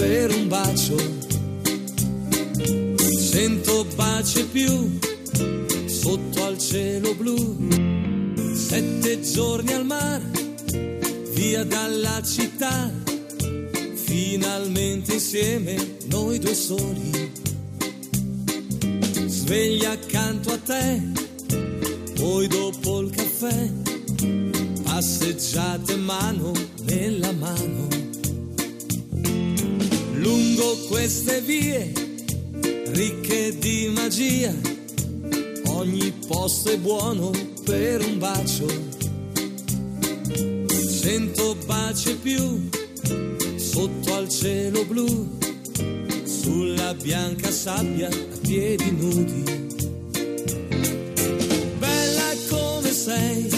per un bacio. Cento baci e più sotto al cielo blu. Sette giorni al mare, via dalla città. Finalmente insieme noi due soli. Sveglia accanto a te, poi dopo il caffè, passeggiate mano nella mano. Lungo queste vie, ricche di magia, ogni posto è buono per un bacio. Cento baci più sotto al cielo blu, sulla bianca sabbia a piedi nudi. Bella come sei,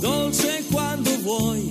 dolce quando vuoi,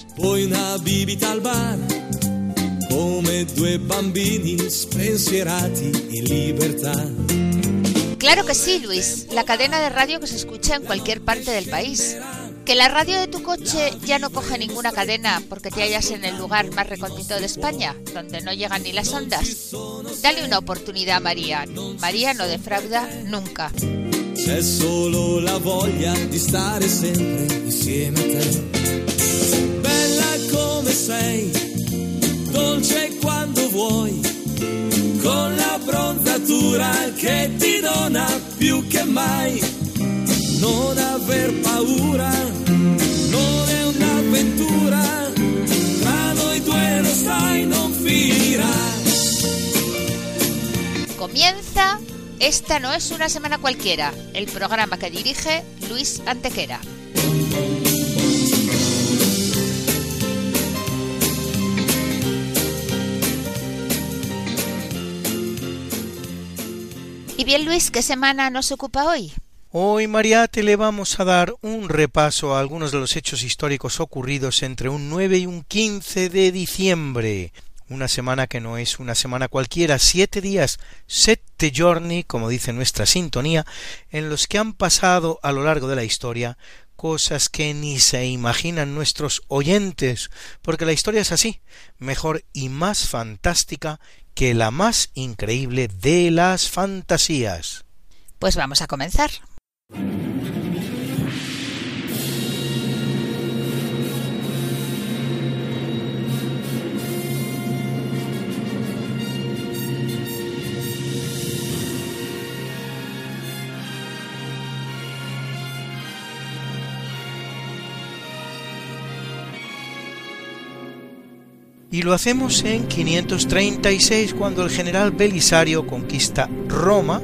Poi una bibita al bar, come due bambini spensierati in libertà. Claro que sí, Luis. La cadena de radio que se escucha en cualquier parte del país. Que la radio de tu coche ya no coge ninguna cadena porque te hallas en el lugar más recóndito de España, donde no llegan ni las ondas. Dale una oportunidad a María. María no defrauda nunca. C'è solo la voglia di stare sempre insieme a te. Come sei, dolce quando vuoi, con la bronzatura che ti dona più che mai. Non aver paura, non è un'avventura, tra noi due lo sai non finirà. Comienza Esta no es una semana cualquiera, el programa que dirige Luis Antequera. Y bien Luis, ¿qué semana nos ocupa hoy? Hoy, Mariate, le vamos a dar un repaso a algunos de los hechos históricos ocurridos entre un 9 y un 15 de diciembre. Una semana que no es una semana cualquiera, siete días, sette giorni, como dice nuestra sintonía, en los que han pasado a lo largo de la historia cosas que ni se imaginan nuestros oyentes, porque la historia es así, mejor y más fantástica que la más increíble de las fantasías. Pues vamos a comenzar. Y lo hacemos en 536 cuando el general Belisario conquista Roma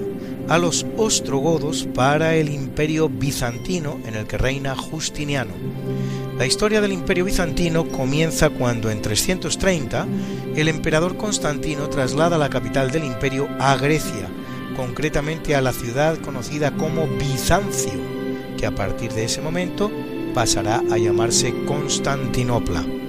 a los ostrogodos para el imperio bizantino en el que reina Justiniano. La historia del imperio bizantino comienza cuando en 330 el emperador Constantino traslada la capital del imperio a Grecia, concretamente a la ciudad conocida como Bizancio, que a partir de ese momento pasará a llamarse Constantinopla.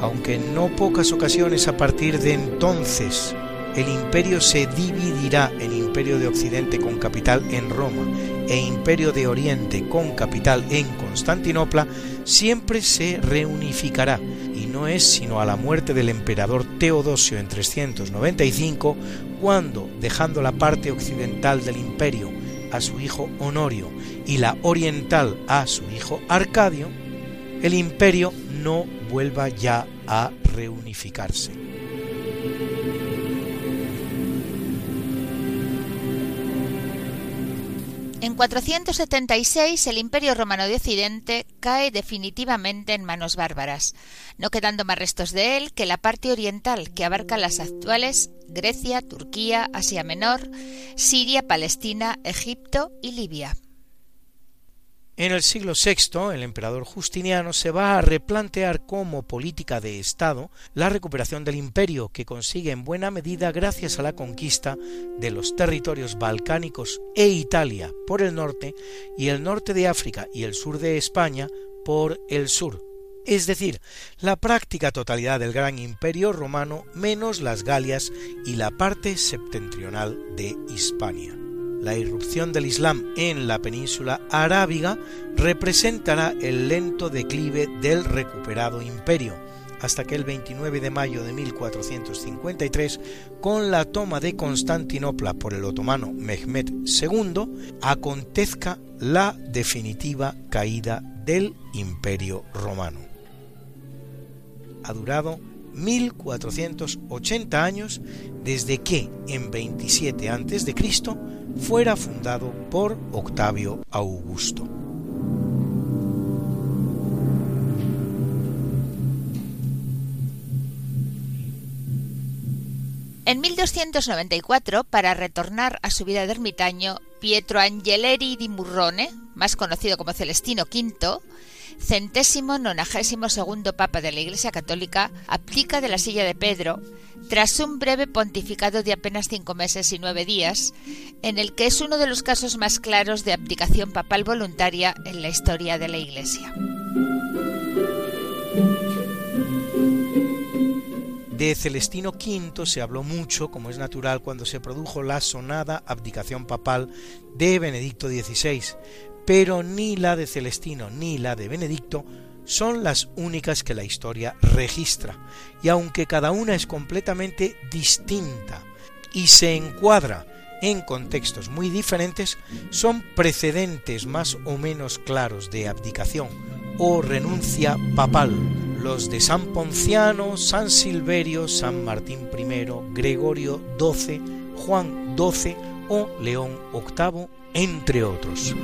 Aunque en no pocas ocasiones a partir de entonces el imperio se dividirá en imperio de Occidente con capital en Roma e imperio de Oriente con capital en Constantinopla, siempre se reunificará. Y no es sino a la muerte del emperador Teodosio en 395 cuando, dejando la parte occidental del imperio a su hijo Honorio y la oriental a su hijo Arcadio, el imperio no vuelva ya a reunificarse. En 476 el Imperio Romano de Occidente cae definitivamente en manos bárbaras, no quedando más restos de él que la parte oriental que abarca las actuales Grecia, Turquía, Asia Menor, Siria, Palestina, Egipto y Libia. En el siglo VI, el emperador Justiniano se va a replantear como política de Estado la recuperación del imperio, que consigue en buena medida gracias a la conquista de los territorios balcánicos e Italia por el norte y el norte de África y el sur de España por el sur, es decir, la práctica totalidad del gran imperio romano menos las Galias y la parte septentrional de Hispania la irrupción del Islam en la península arábiga representará el lento declive del recuperado imperio, hasta que el 29 de mayo de 1453, con la toma de Constantinopla por el otomano Mehmed II, acontezca la definitiva caída del imperio romano. Ha durado 1480 años desde que en 27 a.C fuera fundado por Octavio Augusto. En 1294, para retornar a su vida de ermitaño, Pietro Angeleri di Murrone, más conocido como Celestino V, centésimo nonagésimo segundo Papa de la Iglesia Católica, aplica de la silla de Pedro, tras un breve pontificado de apenas cinco meses y nueve días, en el que es uno de los casos más claros de abdicación papal voluntaria en la historia de la Iglesia. De Celestino V se habló mucho, como es natural, cuando se produjo la sonada abdicación papal de Benedicto XVI, pero ni la de Celestino ni la de Benedicto son las únicas que la historia registra, y aunque cada una es completamente distinta y se encuadra en contextos muy diferentes, son precedentes más o menos claros de abdicación o renuncia papal, los de San Ponciano, San Silverio, San Martín I, Gregorio XII, Juan XII o León VIII, entre otros.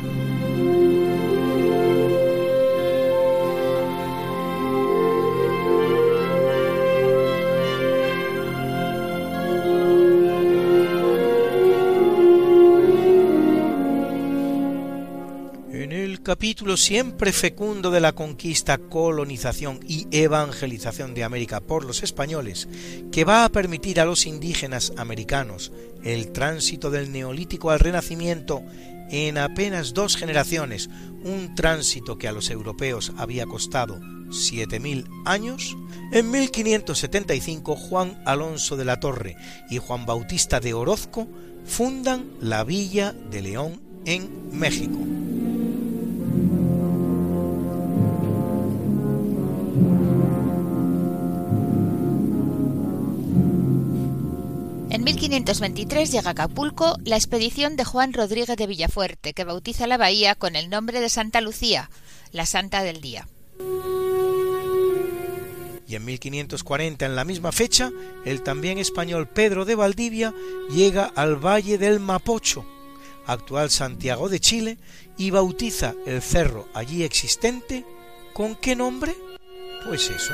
Capítulo siempre fecundo de la conquista, colonización y evangelización de América por los españoles, que va a permitir a los indígenas americanos el tránsito del neolítico al renacimiento en apenas dos generaciones, un tránsito que a los europeos había costado 7.000 años, en 1575 Juan Alonso de la Torre y Juan Bautista de Orozco fundan la Villa de León en México. En 1523 llega a Acapulco la expedición de Juan Rodríguez de Villafuerte, que bautiza la bahía con el nombre de Santa Lucía, la Santa del Día. Y en 1540, en la misma fecha, el también español Pedro de Valdivia llega al Valle del Mapocho, actual Santiago de Chile, y bautiza el cerro allí existente, ¿con qué nombre? Pues eso,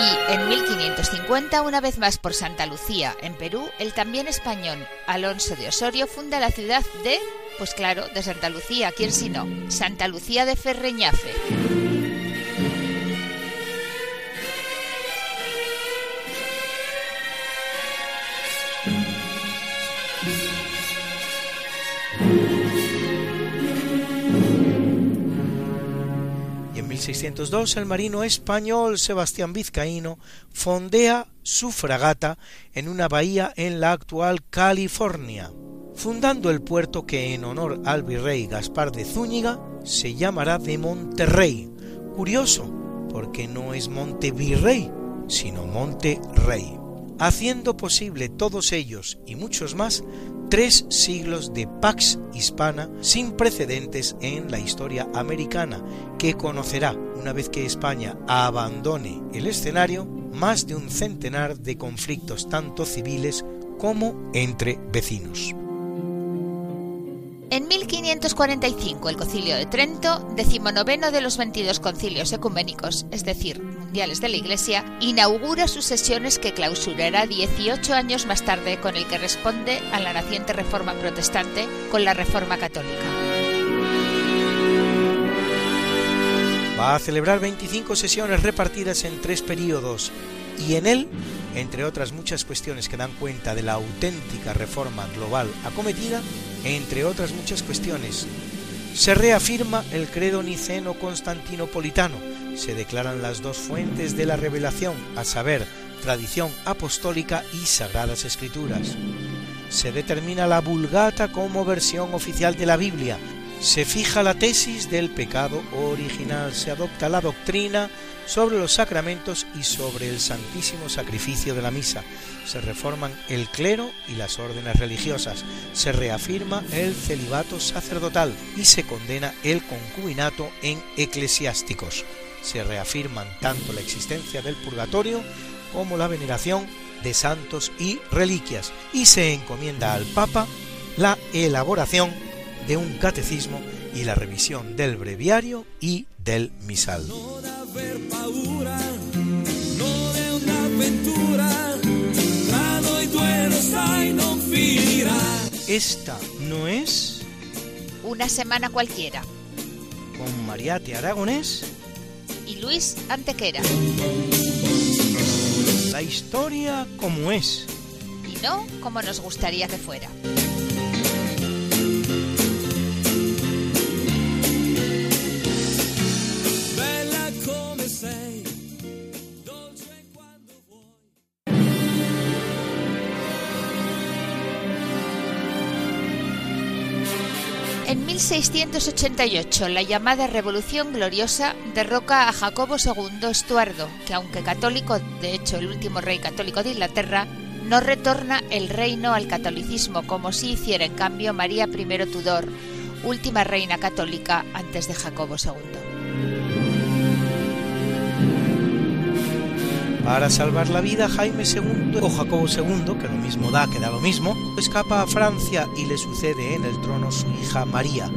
Y en 1550, una vez más por Santa Lucía, en Perú, el también español Alonso de Osorio funda la ciudad de, pues claro, de Santa Lucía, ¿quién si no? Santa Lucía de Ferreñafe. 1602 el marino español Sebastián Vizcaíno fondea su fragata en una bahía en la actual California, fundando el puerto que en honor al virrey Gaspar de Zúñiga se llamará de Monterrey. Curioso, porque no es Monte Virrey, sino Monte Rey, haciendo posible todos ellos y muchos más tres siglos de Pax Hispana sin precedentes en la historia americana, que conocerá, una vez que España abandone el escenario, más de un centenar de conflictos tanto civiles como entre vecinos. En 1545 el Concilio de Trento, decimonoveno de los 22 concilios ecuménicos, es decir, mundiales de la Iglesia, inaugura sus sesiones que clausurará 18 años más tarde con el que responde a la naciente reforma protestante con la reforma católica. Va a celebrar 25 sesiones repartidas en tres periodos y en él, entre otras muchas cuestiones que dan cuenta de la auténtica reforma global acometida, entre otras muchas cuestiones, se reafirma el credo niceno constantinopolitano, se declaran las dos fuentes de la revelación, a saber, tradición apostólica y sagradas escrituras. Se determina la Vulgata como versión oficial de la Biblia, se fija la tesis del pecado original, se adopta la doctrina sobre los sacramentos y sobre el santísimo sacrificio de la misa, se reforman el clero y las órdenes religiosas, se reafirma el celibato sacerdotal y se condena el concubinato en eclesiásticos. Se reafirman tanto la existencia del purgatorio como la veneración de santos y reliquias. Y se encomienda al Papa la elaboración de un catecismo y la revisión del breviario y del misal. Esta no es una semana cualquiera. Con Mariate Aragonés y Luis Antequera. La historia como es. Y no como nos gustaría que fuera. 1688, la llamada Revolución Gloriosa derroca a Jacobo II Estuardo, que aunque católico, de hecho el último rey católico de Inglaterra, no retorna el reino al catolicismo como si hiciera en cambio María I Tudor, última reina católica antes de Jacobo II. Para salvar la vida, Jaime II o Jacobo II, que lo mismo da que da lo mismo, escapa a Francia y le sucede en el trono su hija María,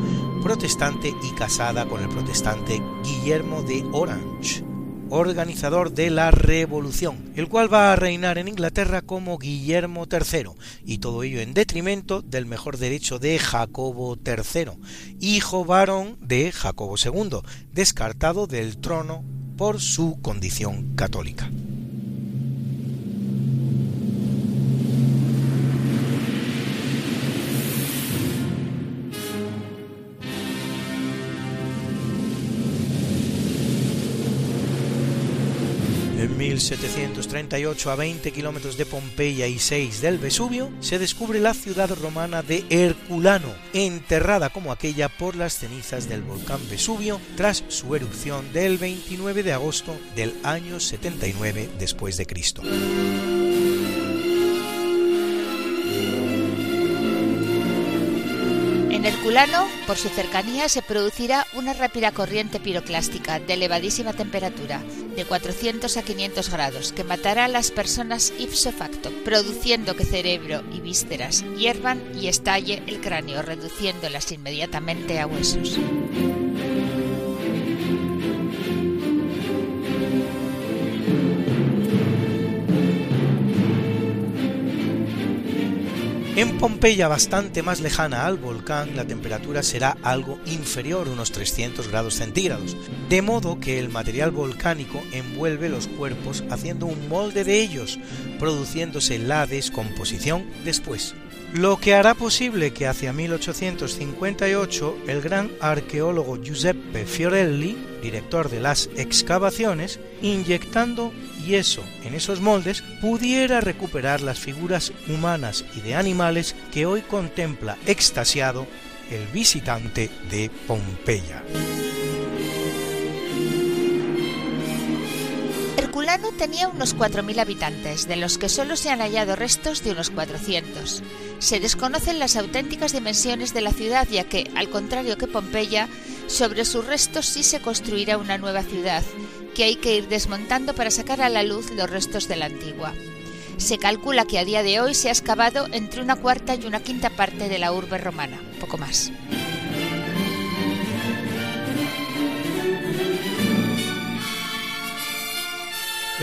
protestante y casada con el protestante Guillermo de Orange, organizador de la Revolución, el cual va a reinar en Inglaterra como Guillermo III, y todo ello en detrimento del mejor derecho de Jacobo III, hijo varón de Jacobo II, descartado del trono por su condición católica. 1738, a 20 kilómetros de Pompeya y 6 del Vesubio, se descubre la ciudad romana de Herculano, enterrada como aquella por las cenizas del volcán Vesubio tras su erupción del 29 de agosto del año 79 después de Cristo. Por su cercanía, se producirá una rápida corriente piroclástica de elevadísima temperatura, de 400 a 500 grados, que matará a las personas ipso facto, produciendo que cerebro y vísceras hiervan y estalle el cráneo, reduciéndolas inmediatamente a huesos. En Pompeya, bastante más lejana al volcán, la temperatura será algo inferior, unos 300 grados centígrados, de modo que el material volcánico envuelve los cuerpos haciendo un molde de ellos, produciéndose la descomposición después. Lo que hará posible que hacia 1858 el gran arqueólogo Giuseppe Fiorelli, director de las excavaciones, inyectando yeso en esos moldes, pudiera recuperar las figuras humanas y de animales que hoy contempla extasiado el visitante de Pompeya. Herculano tenía unos 4.000 habitantes, de los que solo se han hallado restos de unos 400. Se desconocen las auténticas dimensiones de la ciudad, ya que, al contrario que Pompeya, Sobre sus restos sí se construirá una nueva ciudad, que hay que ir desmontando para sacar a la luz los restos de la antigua. Se calcula que a día de hoy se ha excavado entre una cuarta y una quinta parte de la urbe romana, poco más.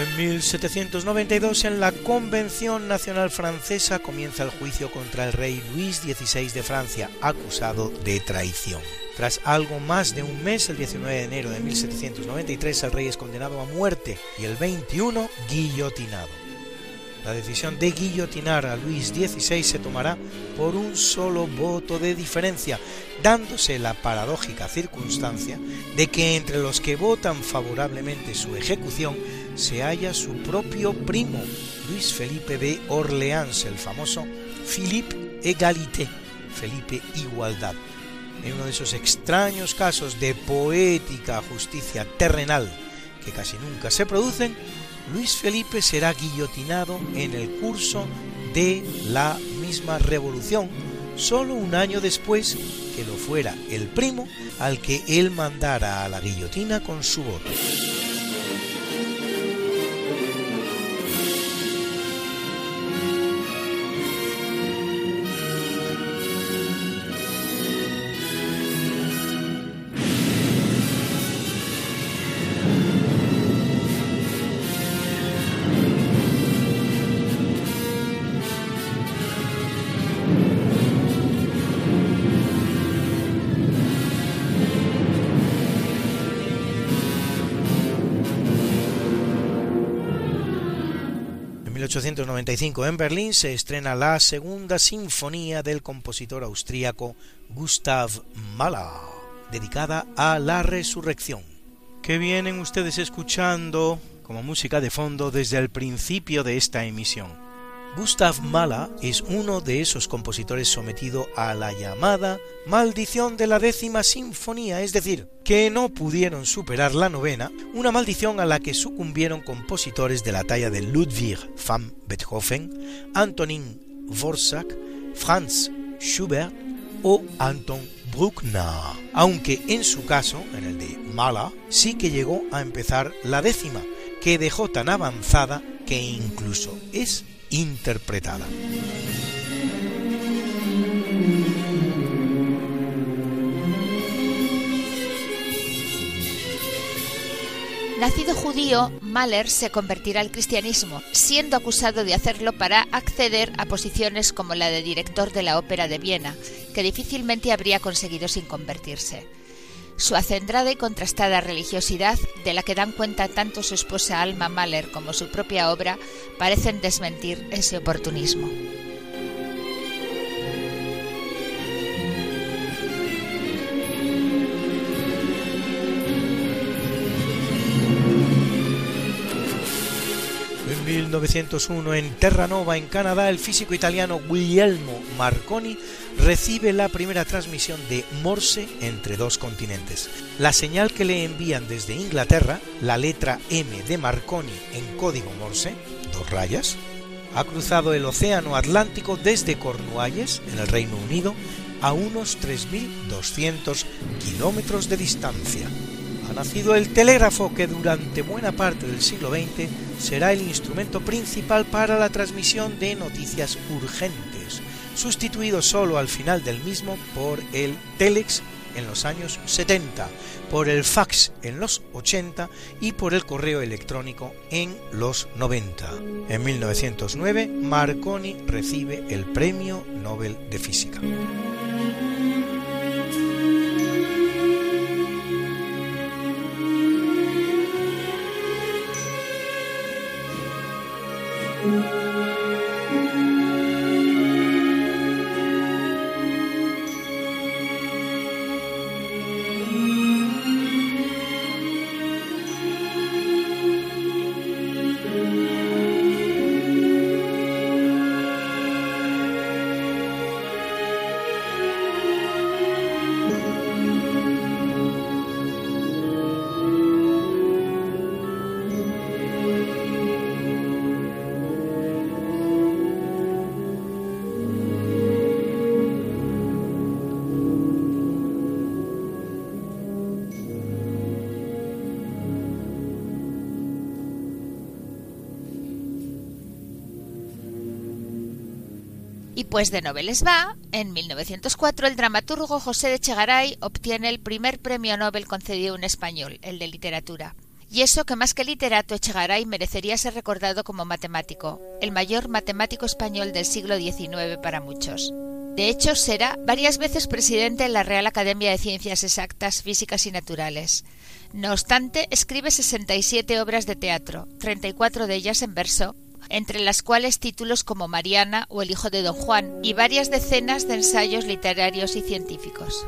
En 1792, en la Convención Nacional Francesa, comienza el juicio contra el rey Luis XVI de Francia, acusado de traición. Tras algo más de un mes, el 19 de enero de 1793, el rey es condenado a muerte y el 21 guillotinado. La decisión de guillotinar a Luis XVI se tomará por un solo voto de diferencia, dándose la paradójica circunstancia de que entre los que votan favorablemente su ejecución se halla su propio primo, Luis Felipe de Orleans, el famoso Philippe Egalité, Felipe Igualdad. En uno de esos extraños casos de poética justicia terrenal que casi nunca se producen, Luis Felipe será guillotinado en el curso de la misma revolución, solo un año después que lo fuera el primo al que él mandara a la guillotina con su voto. 1895 en Berlín se estrena la segunda sinfonía del compositor austríaco Gustav Mahler, dedicada a la resurrección, que vienen ustedes escuchando como música de fondo desde el principio de esta emisión. Gustav Mahler es uno de esos compositores sometido a la llamada maldición de la décima sinfonía, es decir, que no pudieron superar la novena, una maldición a la que sucumbieron compositores de la talla de Ludwig van Beethoven, Antonin Dvorak, Franz Schubert o Anton Bruckner, aunque en su caso, en el de Mahler, sí que llegó a empezar la décima, que dejó tan avanzada que incluso es interpretada. Nacido judío, Mahler se convertirá al cristianismo, siendo acusado de hacerlo para acceder a posiciones como la de director de la Ópera de Viena, que difícilmente habría conseguido sin convertirse. Su acendrada y contrastada religiosidad, de la que dan cuenta tanto su esposa Alma Mahler como su propia obra, parecen desmentir ese oportunismo. 1901, en Terranova, en Canadá, el físico italiano Guglielmo Marconi recibe la primera transmisión de Morse entre dos continentes. La señal que le envían desde Inglaterra, la letra M de Marconi en código Morse, dos rayas, ha cruzado el Océano Atlántico desde Cornualles, en el Reino Unido, a unos 3.200 kilómetros de distancia. Ha nacido el telégrafo que durante buena parte del siglo XX será el instrumento principal para la transmisión de noticias urgentes sustituido solo al final del mismo por el telex en los años 70, por el fax en los 80 y por el correo electrónico en los 90. En 1909, Marconi recibe el Premio Nobel de Física. pues de noveles va, en 1904 el dramaturgo José de Chegaray obtiene el primer premio Nobel concedido en español, el de literatura. Y eso que más que literato Echegaray merecería ser recordado como matemático, el mayor matemático español del siglo XIX para muchos. De hecho, será varias veces presidente de la Real Academia de Ciencias Exactas, Físicas y Naturales. No obstante, escribe 67 obras de teatro, 34 de ellas en verso, entre las cuales títulos como Mariana o El hijo de Don Juan, y varias decenas de ensayos literarios y científicos.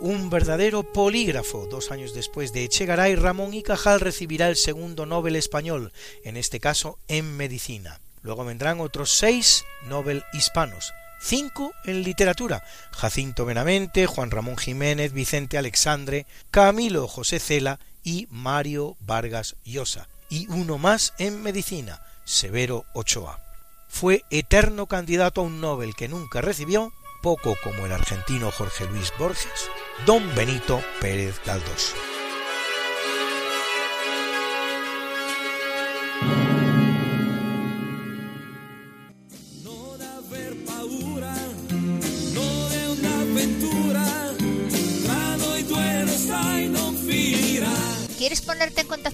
Un verdadero polígrafo. Dos años después de Echegaray, Ramón y Cajal recibirá el segundo Nobel español, en este caso en medicina. Luego vendrán otros seis Nobel hispanos, cinco en literatura, Jacinto Benavente, Juan Ramón Jiménez, Vicente Alexandre, Camilo José Cela y Mario Vargas Llosa, y uno más en medicina, Severo Ochoa. Fue eterno candidato a un Nobel que nunca recibió poco como el argentino Jorge Luis Borges, don Benito Pérez Galdós. ¿Quieres ponerte en contacto con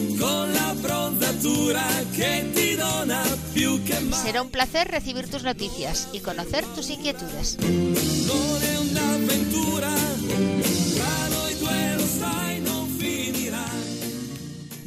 Será un placer recibir tus noticias y conocer tus inquietudes.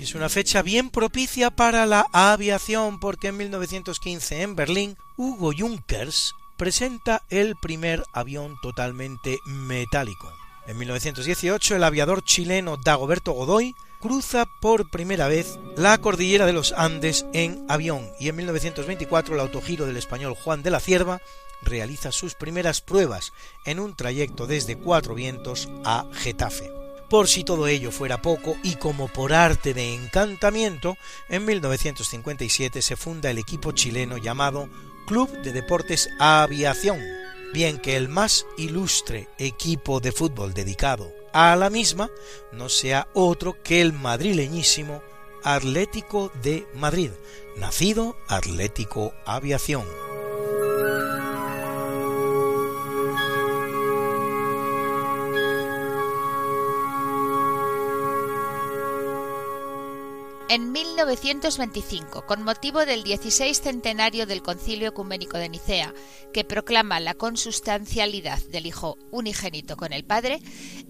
Es una fecha bien propicia para la aviación porque en 1915 en Berlín Hugo Junkers presenta el primer avión totalmente metálico. En 1918 el aviador chileno Dagoberto Godoy cruza por primera vez la cordillera de los Andes en avión y en 1924 el autogiro del español Juan de la Cierva realiza sus primeras pruebas en un trayecto desde Cuatro Vientos a Getafe. Por si todo ello fuera poco, y como por arte de encantamiento, en 1957 se funda el equipo chileno llamado Club de Deportes Aviación, bien que el más ilustre equipo de fútbol dedicado a la misma no sea otro que el madrileñísimo Atlético de Madrid, nacido Atlético Aviación. En 1925, con motivo del 16 centenario del Concilio Ecuménico de Nicea, que proclama la consustancialidad del Hijo unigénito con el Padre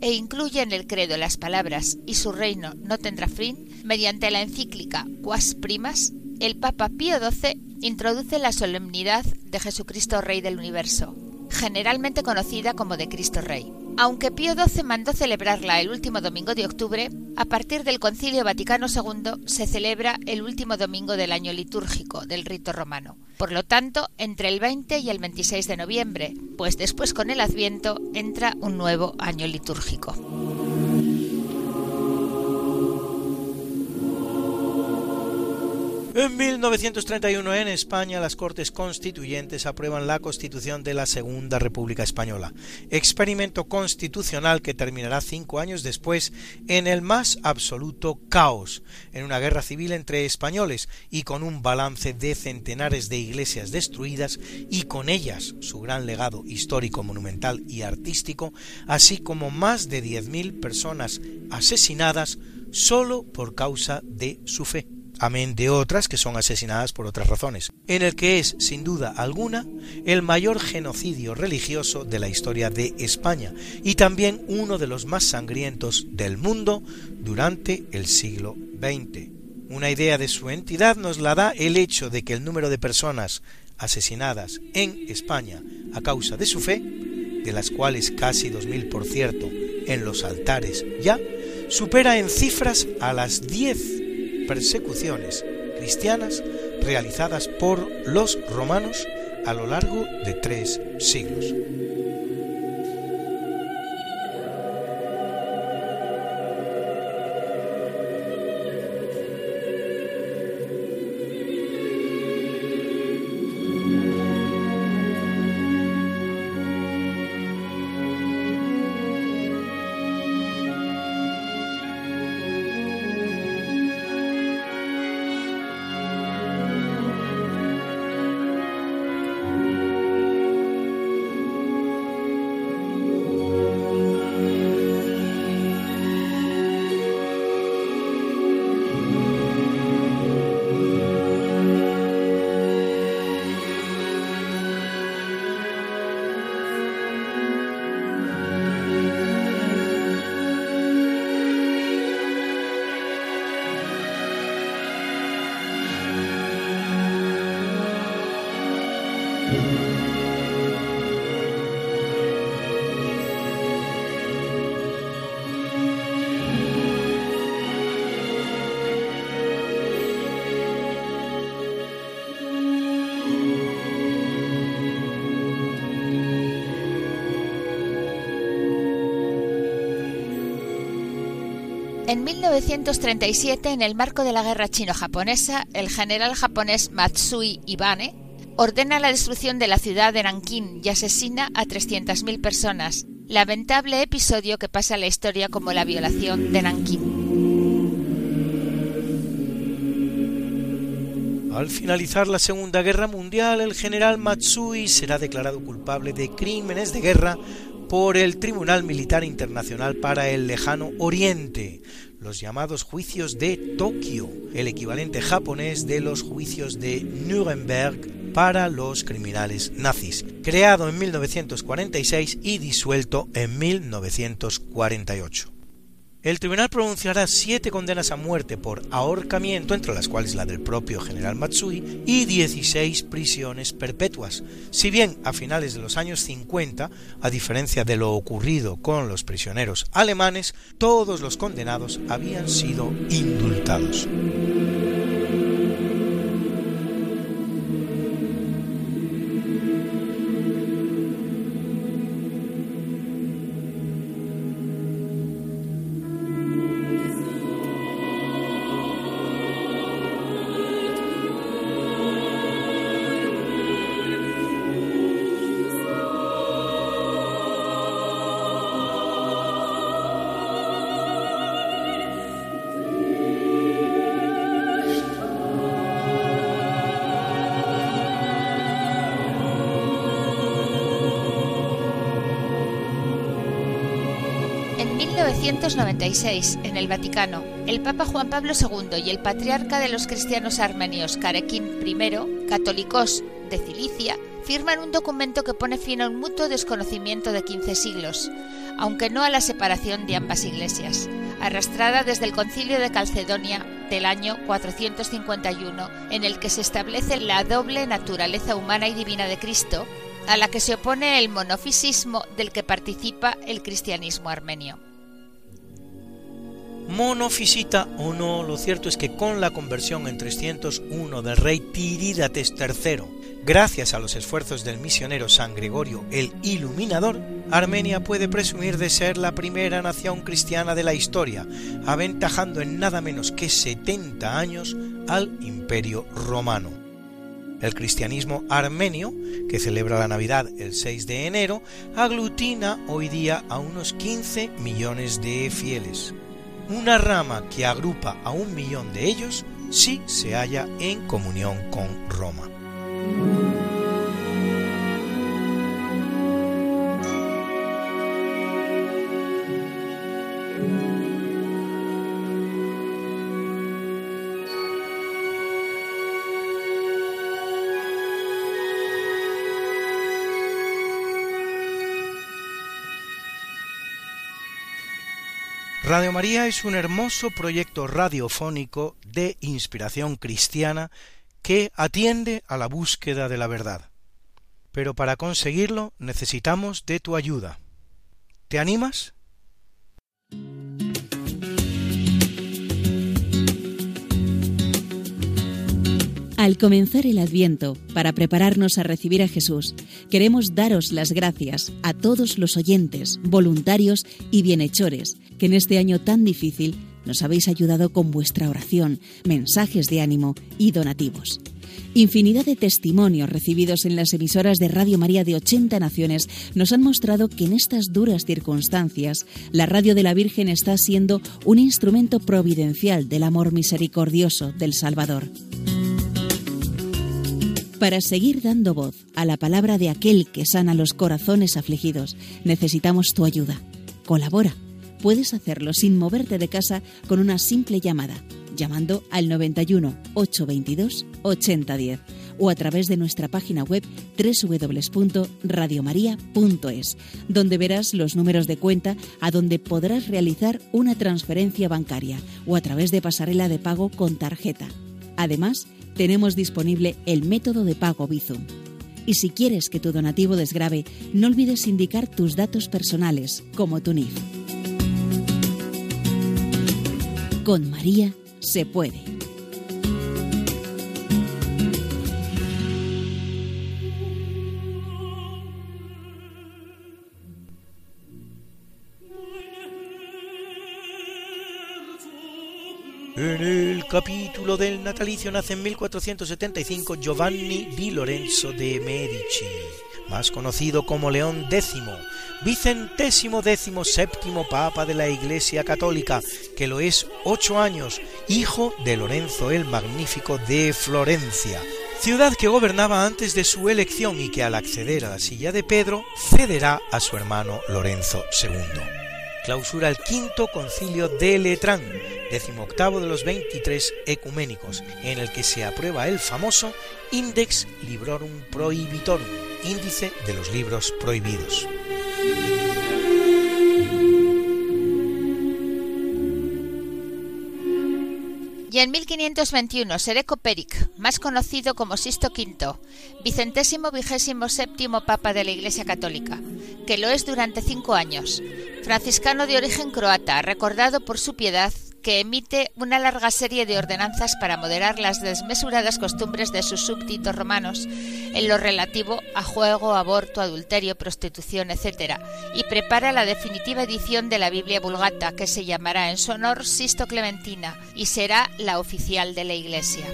e incluye en el credo las palabras y su reino no tendrá fin, mediante la encíclica Quas Primas, el Papa Pío XII introduce la solemnidad de Jesucristo Rey del Universo, generalmente conocida como de Cristo Rey. Aunque Pío XII mandó celebrarla el último domingo de octubre, a partir del Concilio Vaticano II se celebra el último domingo del año litúrgico del rito romano. Por lo tanto, entre el 20 y el 26 de noviembre, pues después con el Adviento entra un nuevo año litúrgico. En 1931 en España las Cortes Constituyentes aprueban la Constitución de la Segunda República Española, experimento constitucional que terminará cinco años después en el más absoluto caos, en una guerra civil entre españoles y con un balance de centenares de iglesias destruidas y con ellas su gran legado histórico, monumental y artístico, así como más de 10.000 personas asesinadas solo por causa de su fe amén de otras que son asesinadas por otras razones, en el que es, sin duda alguna, el mayor genocidio religioso de la historia de España y también uno de los más sangrientos del mundo durante el siglo XX. Una idea de su entidad nos la da el hecho de que el número de personas asesinadas en España a causa de su fe, de las cuales casi 2.000 por cierto en los altares ya, supera en cifras a las 10 persecuciones cristianas realizadas por los romanos a lo largo de tres siglos. En 1937, en el marco de la guerra chino-japonesa, el general japonés Matsui Ibane ordena la destrucción de la ciudad de Nankín y asesina a 300.000 personas, lamentable episodio que pasa a la historia como la violación de Nankín. Al finalizar la Segunda Guerra Mundial, el general Matsui será declarado culpable de crímenes de guerra por el Tribunal Militar Internacional para el Lejano Oriente, los llamados juicios de Tokio, el equivalente japonés de los juicios de Nuremberg para los criminales nazis, creado en 1946 y disuelto en 1948. El tribunal pronunciará siete condenas a muerte por ahorcamiento, entre las cuales la del propio general Matsui, y 16 prisiones perpetuas. Si bien a finales de los años 50, a diferencia de lo ocurrido con los prisioneros alemanes, todos los condenados habían sido indultados. 1996, en el Vaticano, el Papa Juan Pablo II y el patriarca de los cristianos armenios Carequín I, católicos de Cilicia, firman un documento que pone fin a un mutuo desconocimiento de 15 siglos, aunque no a la separación de ambas iglesias, arrastrada desde el Concilio de Calcedonia del año 451, en el que se establece la doble naturaleza humana y divina de Cristo, a la que se opone el monofisismo del que participa el cristianismo armenio. Monofisita o no, lo cierto es que con la conversión en 301 del rey Tirídates III, gracias a los esfuerzos del misionero San Gregorio el Iluminador, Armenia puede presumir de ser la primera nación cristiana de la historia, aventajando en nada menos que 70 años al Imperio Romano. El cristianismo armenio, que celebra la Navidad el 6 de enero, aglutina hoy día a unos 15 millones de fieles. Una rama que agrupa a un millón de ellos sí se halla en comunión con Roma. Radio María es un hermoso proyecto radiofónico de inspiración cristiana que atiende a la búsqueda de la verdad. Pero para conseguirlo necesitamos de tu ayuda. ¿Te animas? Al comenzar el Adviento, para prepararnos a recibir a Jesús, queremos daros las gracias a todos los oyentes, voluntarios y bienhechores que en este año tan difícil nos habéis ayudado con vuestra oración, mensajes de ánimo y donativos. Infinidad de testimonios recibidos en las emisoras de Radio María de 80 naciones nos han mostrado que en estas duras circunstancias la radio de la Virgen está siendo un instrumento providencial del amor misericordioso del Salvador. Para seguir dando voz a la palabra de aquel que sana los corazones afligidos, necesitamos tu ayuda. Colabora. Puedes hacerlo sin moverte de casa con una simple llamada, llamando al 91 822 8010 o a través de nuestra página web www.radiomaria.es, donde verás los números de cuenta a donde podrás realizar una transferencia bancaria o a través de pasarela de pago con tarjeta. Además, tenemos disponible el método de pago Bizum. Y si quieres que tu donativo desgrabe, no olvides indicar tus datos personales, como tu NIF. Con María se puede. Capítulo del natalicio nace en 1475 Giovanni di Lorenzo de Medici, más conocido como León X, vicentésimo décimo séptimo papa de la Iglesia Católica, que lo es ocho años, hijo de Lorenzo el Magnífico de Florencia, ciudad que gobernaba antes de su elección y que al acceder a la silla de Pedro cederá a su hermano Lorenzo II. Clausura el quinto concilio de Letrán, decimoctavo de los 23 ecuménicos, en el que se aprueba el famoso Index Librorum Prohibitorum, índice de los libros prohibidos. Y en 1521, Sereco Peric, más conocido como Sisto V, vicentésimo vigésimo séptimo papa de la Iglesia Católica, que lo es durante cinco años, franciscano de origen croata, recordado por su piedad, que emite una larga serie de ordenanzas para moderar las desmesuradas costumbres de sus súbditos romanos en lo relativo a juego, aborto, adulterio, prostitución, etc., y prepara la definitiva edición de la Biblia Vulgata, que se llamará en su honor Sisto Clementina y será la oficial de la Iglesia.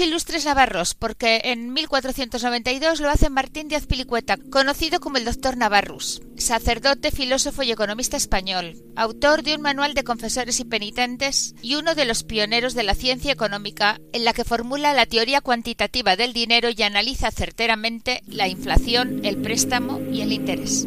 Ilustres navarros, porque en 1492 lo hace Martín de Azpilicueta, conocido como el doctor Navarrus, sacerdote, filósofo y economista español, autor de un manual de confesores y penitentes y uno de los pioneros de la ciencia económica en la que formula la teoría cuantitativa del dinero y analiza certeramente la inflación, el préstamo y el interés.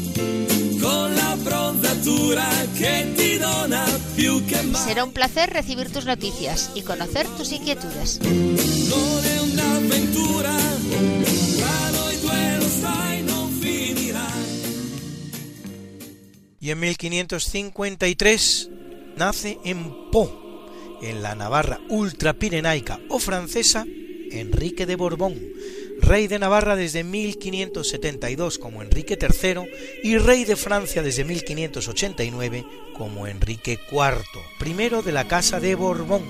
Será un placer recibir tus noticias y conocer tus inquietudes. Y en 1553 nace en Po, en la Navarra ultrapirenaica o francesa, Enrique de Borbón, rey de Navarra desde 1572 como Enrique III y rey de Francia desde 1589 como Enrique IV, primero de la Casa de Borbón,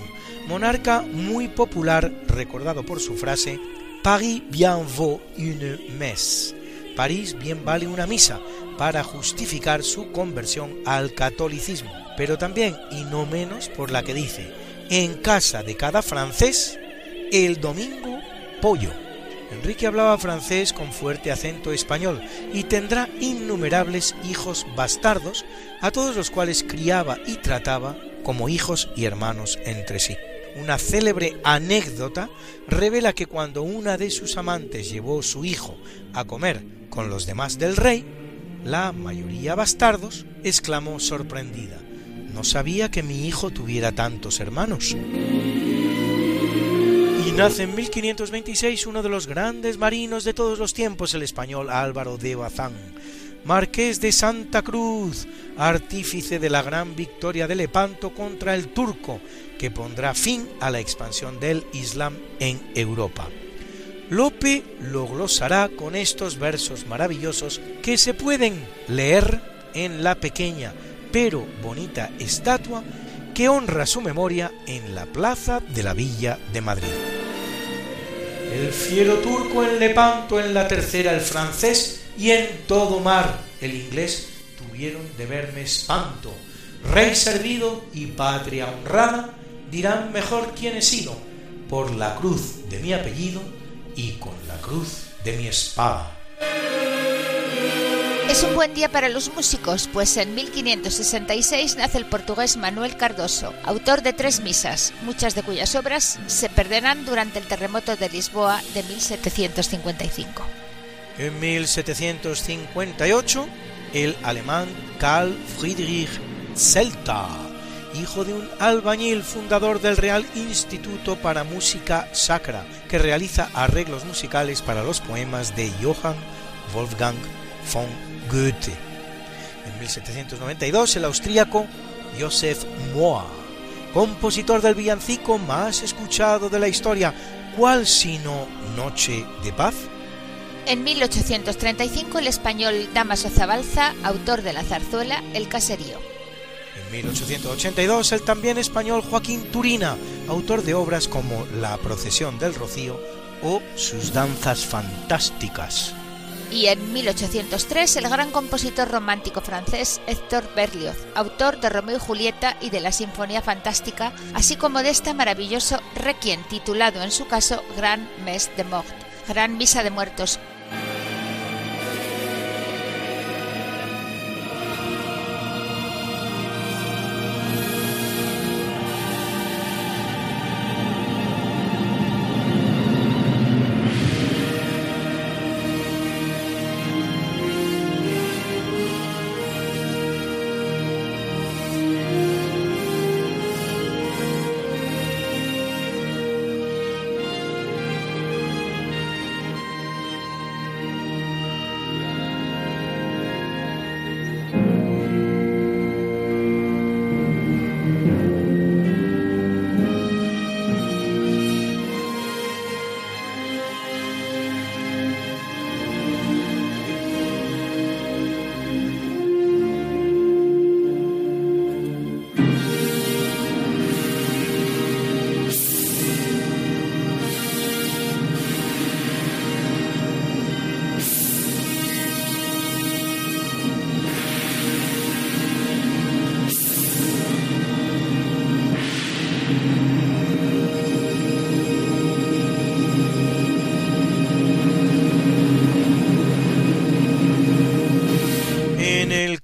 monarca muy popular recordado por su frase Paris bien vaut une messe, París bien vale una misa, para justificar su conversión al catolicismo, pero también y no menos por la que dice, en casa de cada francés, el domingo pollo. Enrique hablaba francés con fuerte acento español y tendrá innumerables hijos bastardos, a todos los cuales criaba y trataba como hijos y hermanos entre sí. Una célebre anécdota revela que cuando una de sus amantes llevó su hijo a comer con los demás del rey, la mayoría bastardos, exclamó sorprendida, no sabía que mi hijo tuviera tantos hermanos. Nace en 1526 uno de los grandes marinos de todos los tiempos, el español Álvaro de Bazán, marqués de Santa Cruz, artífice de la gran victoria de Lepanto contra el turco, que pondrá fin a la expansión del Islam en Europa. Lope lo glosará con estos versos maravillosos que se pueden leer en la pequeña pero bonita estatua que honra su memoria en la plaza de la Villa de Madrid. El fiero turco en Lepanto, en la tercera el francés y en todo mar el inglés tuvieron de verme espanto. Rey servido y patria honrada dirán mejor quién he sido por la cruz de mi apellido y con la cruz de mi espada. Es un buen día para los músicos, pues en 1566 nace el portugués Manuel Cardoso, autor de tres misas, muchas de cuyas obras se perderán durante el terremoto de Lisboa de 1755. En 1758, el alemán Karl Friedrich Celta hijo de un albañil fundador del Real Instituto para Música Sacra, que realiza arreglos musicales para los poemas de Johann Wolfgang von Goethe. En 1792 el austríaco Josef Moa, compositor del villancico más escuchado de la historia, ¿cuál sino Noche de Paz? En 1835 el español Damaso Zabalza, autor de la zarzuela El Caserío. 1882 el también español Joaquín Turina, autor de obras como La procesión del Rocío o Sus danzas fantásticas. Y en 1803 el gran compositor romántico francés Héctor Berlioz, autor de Romeo y Julieta y de la Sinfonía Fantástica, así como de este maravilloso requiem titulado en su caso Grand Messe de Mort, Gran Misa de Muertos,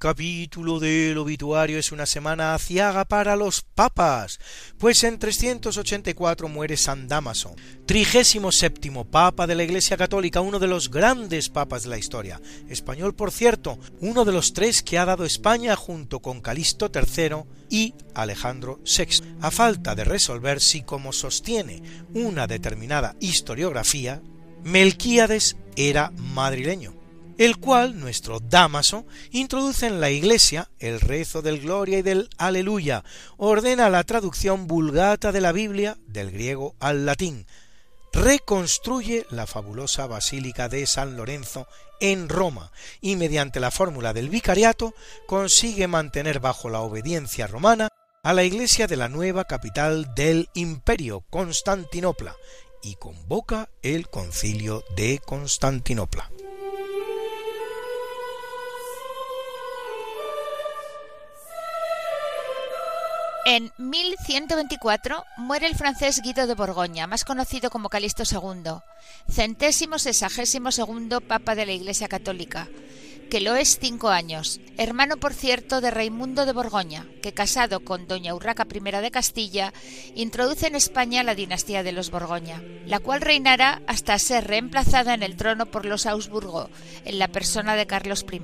capítulo del obituario es una semana aciaga para los papas, pues en 384 muere San Damaso, trigésimo séptimo papa de la Iglesia Católica, uno de los grandes papas de la historia, español por cierto, uno de los tres que ha dado España junto con Calixto III y Alejandro VI, a falta de resolver si, como sostiene una determinada historiografía, Melquíades era madrileño el cual nuestro Damaso introduce en la Iglesia el rezo del Gloria y del Aleluya, ordena la traducción vulgata de la Biblia del griego al latín, reconstruye la fabulosa Basílica de San Lorenzo en Roma y mediante la fórmula del vicariato consigue mantener bajo la obediencia romana a la iglesia de la nueva capital del imperio, Constantinopla, y convoca el concilio de Constantinopla. En 1124 muere el francés Guido de Borgoña, más conocido como Calixto II, centésimo sesagésimo segundo Papa de la Iglesia Católica, que lo es cinco años, hermano por cierto de Raimundo de Borgoña, que casado con doña Urraca I de Castilla, introduce en España la dinastía de los Borgoña, la cual reinará hasta ser reemplazada en el trono por los Augsburgo, en la persona de Carlos I,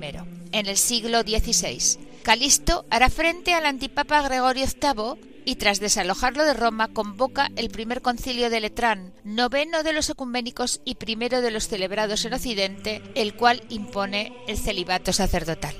en el siglo XVI Calisto hará frente al antipapa Gregorio VIII y tras desalojarlo de Roma convoca el primer concilio de Letrán, noveno de los ecuménicos y primero de los celebrados en Occidente, el cual impone el celibato sacerdotal.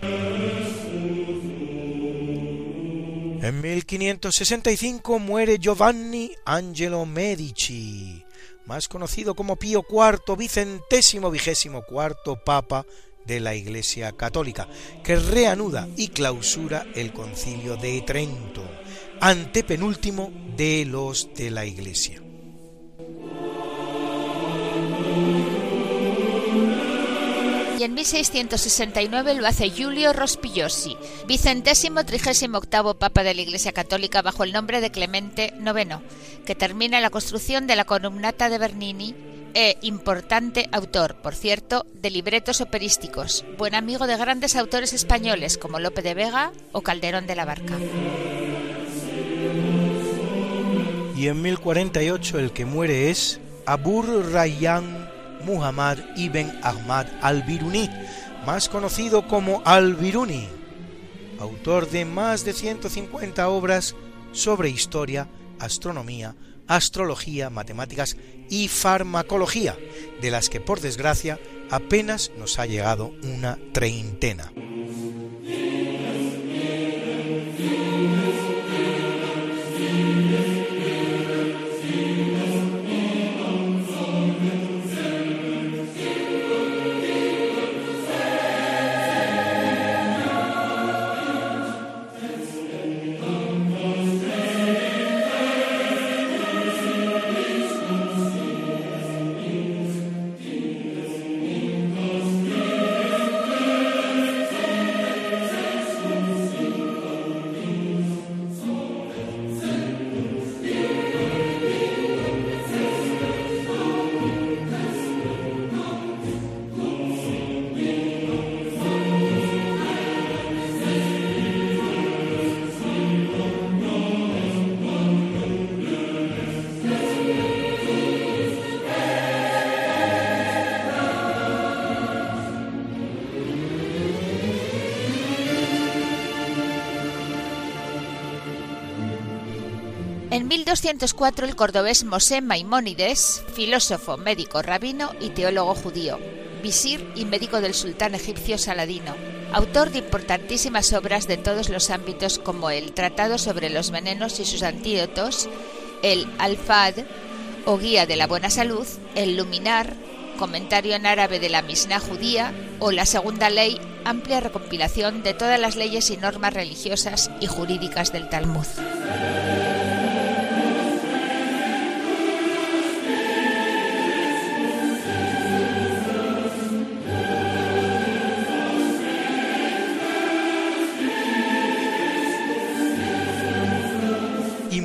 En 1565 muere Giovanni Angelo Medici, más conocido como Pío IV, vicentésimo vigésimo cuarto papa de la Iglesia Católica, que reanuda y clausura el concilio de Trento, antepenúltimo de los de la Iglesia. y en 1669 lo hace Giulio Rospigliosi, vicentésimo trigésimo octavo papa de la Iglesia Católica bajo el nombre de Clemente IX, que termina la construcción de la columnata de Bernini e importante autor, por cierto, de libretos operísticos, buen amigo de grandes autores españoles como Lope de Vega o Calderón de la Barca. Y en 1048 el que muere es Abur Rayyan Muhammad ibn Ahmad al-Biruni, más conocido como al-Biruni, autor de más de 150 obras sobre historia, astronomía, astrología, matemáticas y farmacología, de las que por desgracia apenas nos ha llegado una treintena. En 1204 el cordobés Mosé Maimónides, filósofo, médico, rabino y teólogo judío, visir y médico del sultán egipcio Saladino, autor de importantísimas obras de todos los ámbitos como el Tratado sobre los venenos y sus antídotos, el Al-Fad o Guía de la Buena Salud, el Luminar, comentario en árabe de la Misna judía o la Segunda Ley, amplia recompilación de todas las leyes y normas religiosas y jurídicas del Talmud.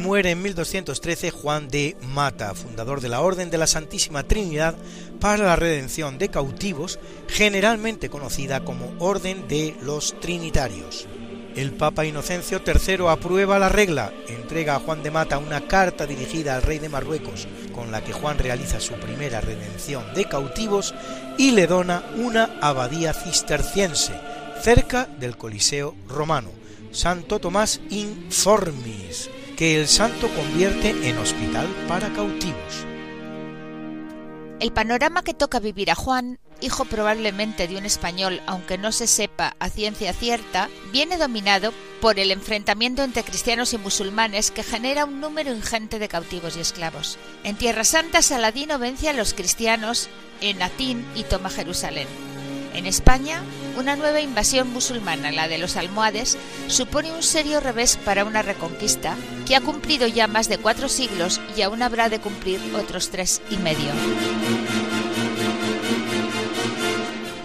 Muere en 1213 Juan de Mata, fundador de la Orden de la Santísima Trinidad para la redención de cautivos, generalmente conocida como Orden de los Trinitarios. El Papa Inocencio III aprueba la regla, entrega a Juan de Mata una carta dirigida al rey de Marruecos, con la que Juan realiza su primera redención de cautivos y le dona una abadía cisterciense, cerca del Coliseo romano, Santo Tomás Informis, que el santo convierte en hospital para cautivos. El panorama que toca vivir a Juan, hijo probablemente de un español, aunque no se sepa a ciencia cierta, viene dominado por el enfrentamiento entre cristianos y musulmanes que genera un número ingente de cautivos y esclavos. En Tierra Santa, Saladino vence a los cristianos en Atín y toma Jerusalén. En España, una nueva invasión musulmana, la de los almohades, supone un serio revés para una reconquista que ha cumplido ya más de cuatro siglos y aún habrá de cumplir otros tres y medio.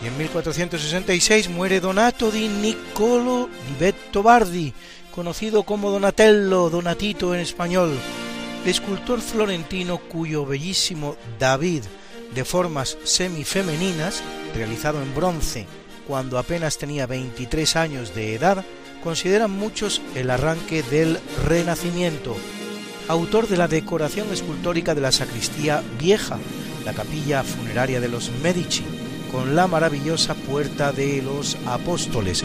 Y en 1466 muere Donato di Niccolo di Bettobardi, conocido como Donatello, Donatito en español, escultor florentino cuyo bellísimo David de formas semifemeninas, realizado en bronce cuando apenas tenía 23 años de edad, consideran muchos el arranque del Renacimiento. Autor de la decoración escultórica de la sacristía vieja, la capilla funeraria de los Medici, con la maravillosa puerta de los apóstoles.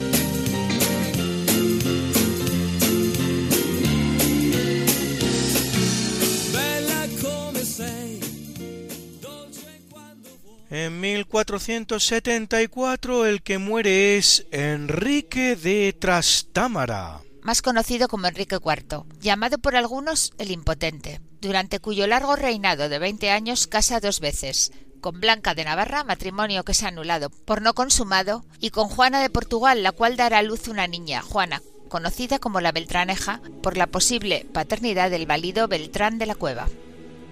En 1474 el que muere es Enrique de Trastámara. Más conocido como Enrique IV, llamado por algunos el Impotente, durante cuyo largo reinado de 20 años casa dos veces, con Blanca de Navarra, matrimonio que se ha anulado por no consumado, y con Juana de Portugal, la cual dará a luz una niña, Juana, conocida como la Beltraneja, por la posible paternidad del válido Beltrán de la Cueva.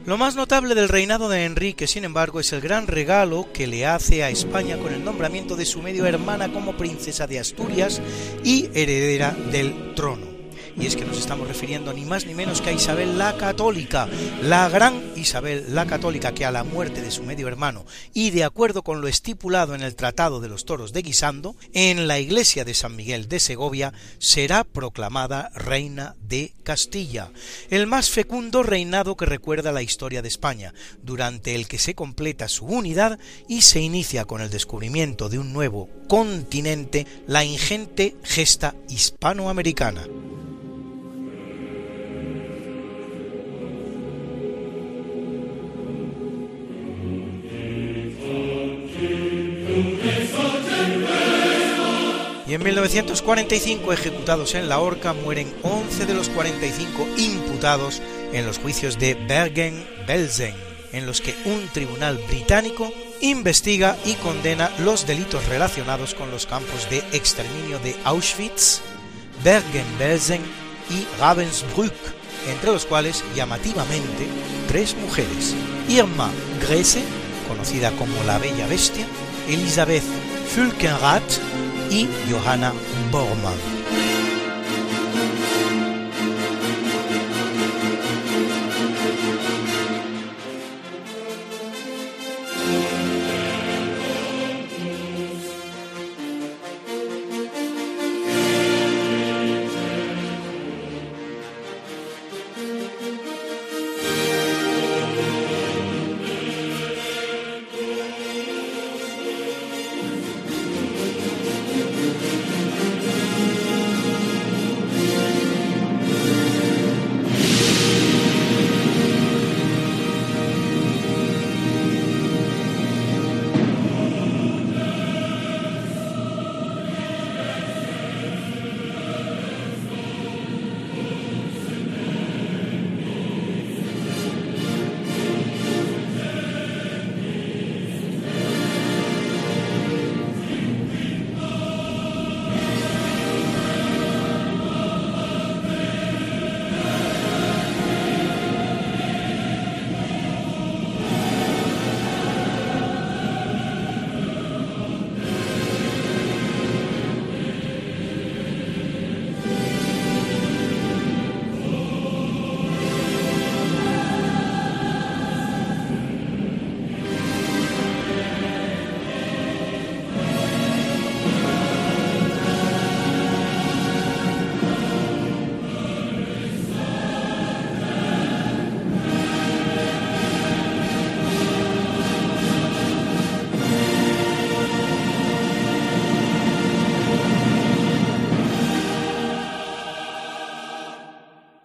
Lo más notable del reinado de Enrique, sin embargo, es el gran regalo que le hace a España con el nombramiento de su medio hermana como princesa de Asturias y heredera del trono y es que nos estamos refiriendo ni más ni menos que a Isabel la Católica, la gran Isabel la Católica que a la muerte de su medio hermano y de acuerdo con lo estipulado en el Tratado de los Toros de Guisando, en la iglesia de San Miguel de Segovia será proclamada reina de Castilla, el más fecundo reinado que recuerda la historia de España, durante el que se completa su unidad y se inicia con el descubrimiento de un nuevo continente, la ingente gesta hispanoamericana. Y en 1945, ejecutados en la horca, mueren 11 de los 45 imputados en los juicios de Bergen-Belsen, en los que un tribunal británico investiga y condena los delitos relacionados con los campos de exterminio de Auschwitz, Bergen-Belsen y Ravensbrück, entre los cuales llamativamente tres mujeres, Irma Grese, conocida como la Bella Bestia, Elisabeth Fülkenrath y Johanna Bormann.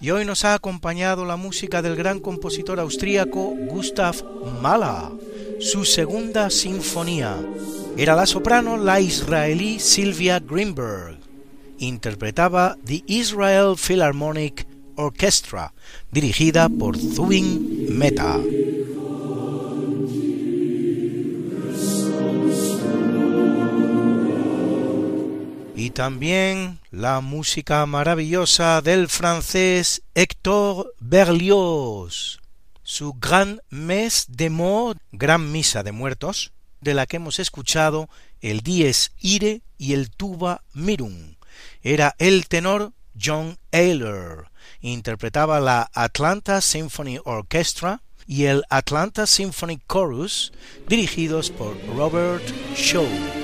Y hoy nos ha acompañado la música del gran compositor austríaco Gustav Mahler, su segunda sinfonía. Era la soprano la israelí Sylvia Greenberg. Interpretaba The Israel Philharmonic Orchestra, dirigida por Zubin Mehta. Y también la música maravillosa del francés Héctor Berlioz, su Gran Mes de Mort, Gran Misa de Muertos, de la que hemos escuchado el Dies Ire y el Tuba Mirum. Era el tenor John Ayler, interpretaba la Atlanta Symphony Orchestra y el Atlanta Symphony Chorus, dirigidos por Robert Shaw.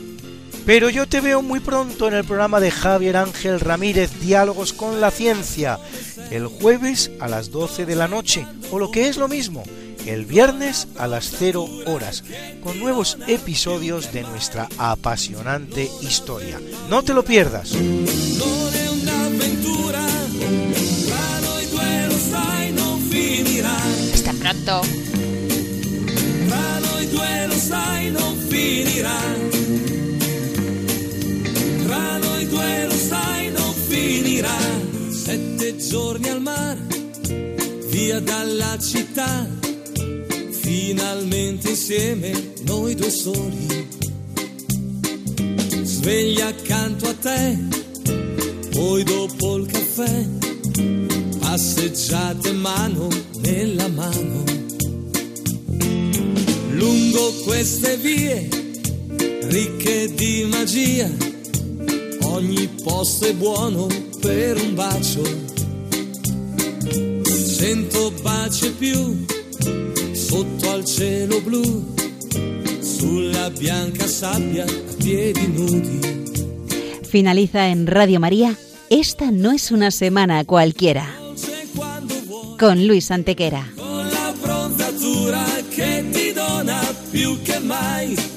Pero yo te veo muy pronto en el programa de Javier Ángel Ramírez, Diálogos con la Ciencia, el jueves a las 12 de la noche, o lo que es lo mismo, el viernes a las 0 horas, con nuevos episodios de nuestra apasionante historia. No te lo pierdas. Hasta pronto. Finirà. Sette giorni al mare, via dalla città, finalmente insieme noi due soli. Sveglia accanto a te, poi dopo il caffè, passeggiate mano nella mano. Lungo queste vie, ricche di magia, ogni posto è buono per un bacio. Cento baci più sotto al cielo blu, sulla bianca sabbia a piedi nudi. Finaliza en Radio María. Esta no es una semana cualquiera. Con Luis Antequera. Con la bronzatura che ti dona più che mai